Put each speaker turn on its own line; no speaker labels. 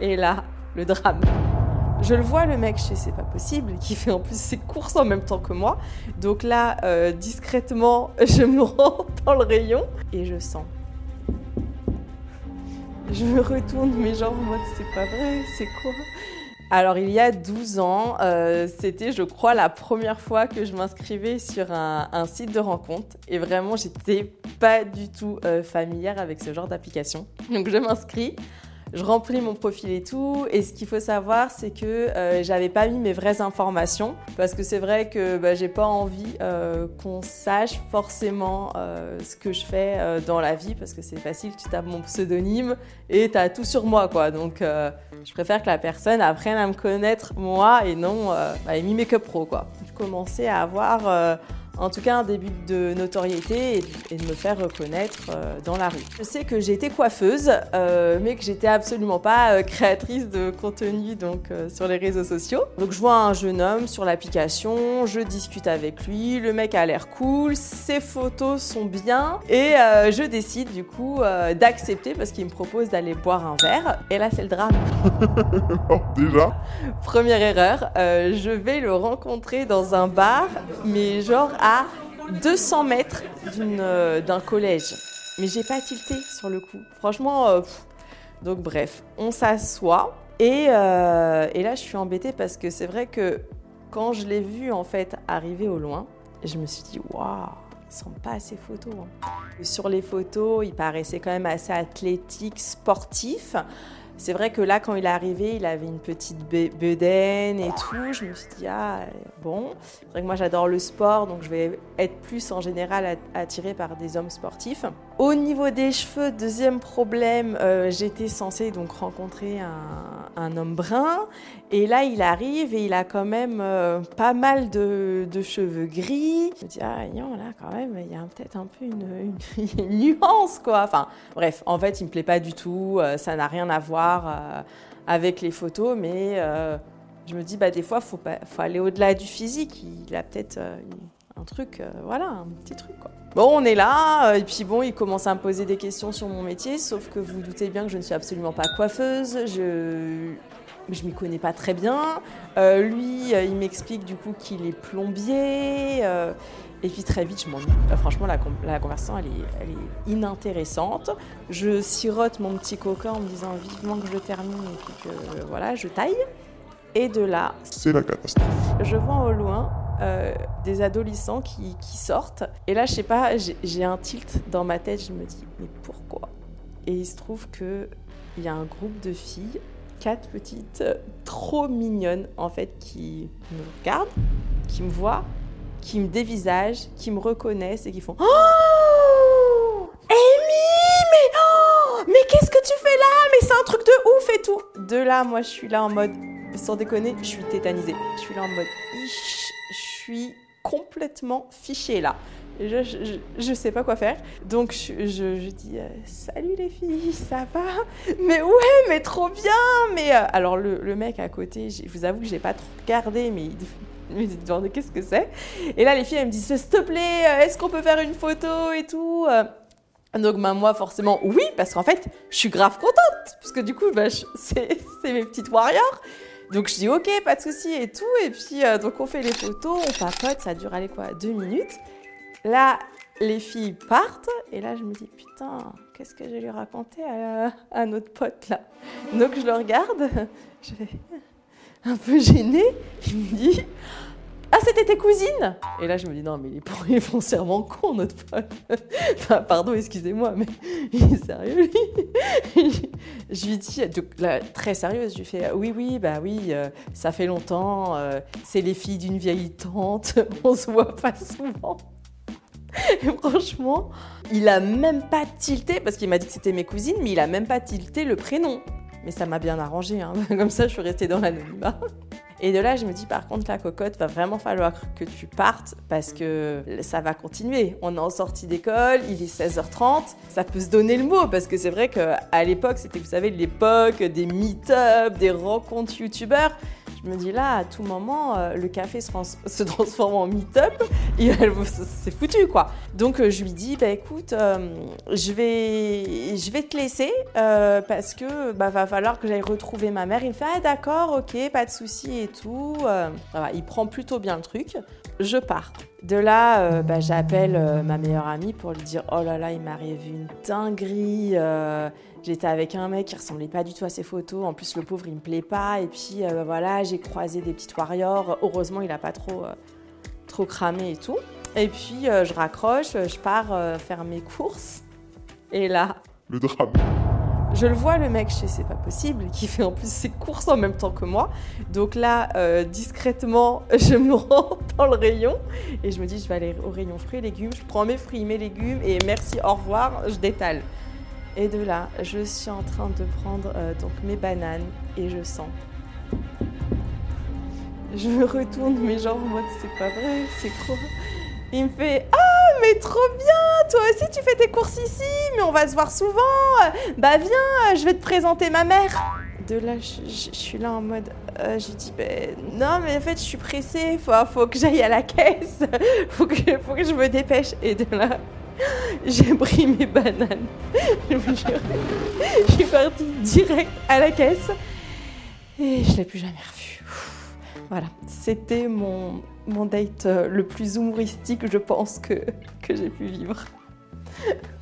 Et là, le drame. Je le vois, le mec, je sais, c'est pas possible, qui fait en plus ses courses en même temps que moi. Donc là, euh, discrètement, je me rends dans le rayon et je sens. Je me retourne, mais genre en mode, c'est pas vrai, c'est quoi? Alors il y a 12 ans, euh, c'était je crois la première fois que je m'inscrivais sur un, site de rencontre et vraiment j'étais pas du tout euh, familière avec ce genre d'application. Donc je m'inscris, je remplis mon profil et tout. Et ce qu'il faut savoir, c'est que euh, j'avais pas mis mes vraies informations parce que c'est vrai que bah, j'ai pas envie euh, qu'on sache forcément euh, ce que je fais dans la vie parce que c'est facile, tu tapes mon pseudonyme et tu as tout sur moi quoi. Donc je préfère que la personne apprenne à me connaître moi et non bah, mis make-up pro quoi. Je commençais à avoir en tout cas un début de notoriété et, de me faire reconnaître euh, dans la rue. Je sais que été coiffeuse, euh, mais que j'étais absolument pas euh, créatrice de contenu donc sur les réseaux sociaux. Donc je vois un jeune homme sur l'application, je discute avec lui, le mec a l'air cool, ses photos sont bien et je décide du coup d'accepter parce qu'il me propose d'aller boire un verre. Et là c'est le drame.
Oh, déjà?
Première erreur, je vais le rencontrer dans un bar, mais genre à 200 mètres euh, d'un collège. Mais j'ai pas tilté sur le coup. Franchement, euh, donc bref, on s'assoit. Et, euh, et, là, je suis embêtée parce que c'est vrai que quand je l'ai vu en fait arriver au loin, je me suis dit, waouh, ils sont pas assez photos. Hein. Sur les photos, il paraissait quand même assez athlétique, sportif. C'est vrai que là, quand il est arrivé, il avait une petite bedaine et tout. Je me suis dit, ah, bon. C'est vrai que moi, j'adore le sport, donc je vais être plus en général attirée par des hommes sportifs. Au niveau des cheveux, deuxième problème, euh, j'étais censée donc rencontrer un, homme brun. Et là, il arrive et il a quand même euh, pas mal de, cheveux gris. Je me dis, ah, non, là, quand même, il y a peut-être un peu une, nuance, quoi. Enfin, bref, en fait, il me plaît pas du tout. Euh, ça n'a rien à voir avec les photos, mais je me dis, bah, des fois, faut, faut aller au-delà du physique. Il a peut-être un truc, voilà, un petit truc, quoi. Bon, on est là, euh, et puis bon, il commence à me poser des questions sur mon métier, sauf que vous, doutez bien que je ne suis absolument pas coiffeuse, je je m'y connais pas très bien. Euh, lui, euh, il m'explique du coup qu'il est plombier. et puis très vite, je m'ennuie. franchement, la, la, conversation, elle est, elle est, inintéressante. Je sirote mon petit coca en me disant vivement que je termine et puis que voilà, je taille. Et de là,
c'est la catastrophe.
Je vois au loin euh, des adolescents qui, sortent. Et là, je sais pas, j'ai un tilt dans ma tête. Je me dis, mais pourquoi? Et il se trouve qu'il y a un groupe de filles, quatre petites, trop mignonnes en fait, qui me regardent, qui me voient, qui me dévisagent, qui me reconnaissent et qui font Oh Amy Mais oh Mais qu'est-ce que tu fais là? Mais c'est un truc de ouf et tout De là, moi, je suis là en mode sans déconner, je suis tétanisée. Je suis là en mode, je suis complètement fichée là. Je, je, sais pas quoi faire. Donc je, je dis euh, salut les filles, ça va? Mais ouais, mais trop bien Mais euh, alors le, le, mec à côté, je vous avoue que j'ai pas trop regardé, mais il me demandait qu'est-ce que c'est. Et là les filles elles me disent s'il te plaît, euh, est-ce qu'on peut faire une photo et tout donc bah, moi forcément oui parce qu'en fait je suis grave contente parce que du coup bah, c'est mes petites warriors donc je dis ok, pas de souci et tout. Et puis euh, donc on fait les photos, on papote, ça dure aller quoi, deux minutes. Là, les filles partent et là je me dis putain, qu'est-ce que je vais lui raconter à, notre pote là? Donc je le regarde, je vais un peu gênée. Il me dit c'était tes cousines Et là, je me dis, non, mais il est, con, notre pote. enfin, pardon, excusez-moi, mais il est sérieux, lui. je lui dis, très sérieuse, je lui fais, oui, oui, bah oui, euh, ça fait longtemps, euh, c'est les filles d'une vieille tante, on se voit pas souvent. Et franchement, il a même pas tilté, parce qu'il m'a dit que c'était mes cousines, mais il a même pas tilté le prénom. Mais ça m'a bien arrangé, hein. comme ça je suis restée dans l'anonymat. Et de là, je me dis par contre, la cocotte, va vraiment falloir que tu partes parce que ça va continuer. On est en sortie d'école, il est 16h30, ça peut se donner le mot parce que c'est vrai qu'à l'époque, c'était, vous savez, l'époque des meet-up, des rencontres youtubeurs. Je me dis là, à tout moment, euh, le café se, trans- se transforme en meet-up c'est foutu quoi. Donc euh, je lui dis, bah écoute, euh, je, vais, je vais te laisser parce que bah, va falloir que j'aille retrouver ma mère. Il me fait, ah d'accord, ok, pas de souci et tout. Il prend plutôt bien le truc. Je pars. De là, bah, j'appelle ma meilleure amie pour lui dire, oh là là, il m'arrive une dinguerie. J'étais avec un mec qui ressemblait pas du tout à ses photos. En plus, le pauvre, il me plaît pas. Et puis, euh, voilà, j'ai croisé des petites warriors. Heureusement, il a pas trop, euh, trop cramé et tout. Et puis, euh, je raccroche, je pars faire mes courses. Et là,
Le drame.
je le vois, le mec, je sais, c'est pas possible, qui fait en plus ses courses en même temps que moi. Donc là, euh, discrètement, je me rends dans le rayon et je me dis, je vais aller au rayon fruits et légumes. Je prends mes fruits, mes légumes et merci, au revoir, je détale. Et de là, je suis en train de prendre euh, donc mes bananes et je sens. Je retourne, mais genre en mode, c'est pas vrai, c'est quoi? Il me fait Ah, mais trop bien Toi aussi, tu fais tes courses ici, mais on va se voir souvent Bah viens, je vais te présenter ma mère. De là, je, suis là en mode, euh, je dis, ben non, mais en fait, je suis pressée, faut, faut que j'aille à la caisse, faut faut que je me dépêche. Et de là, j'ai pris mes bananes. Je vous suis partie direct à la caisse et je l'ai plus jamais revu. Voilà, c'était mon, mon date euh, le plus humoristique, je pense, que, que j'ai pu vivre.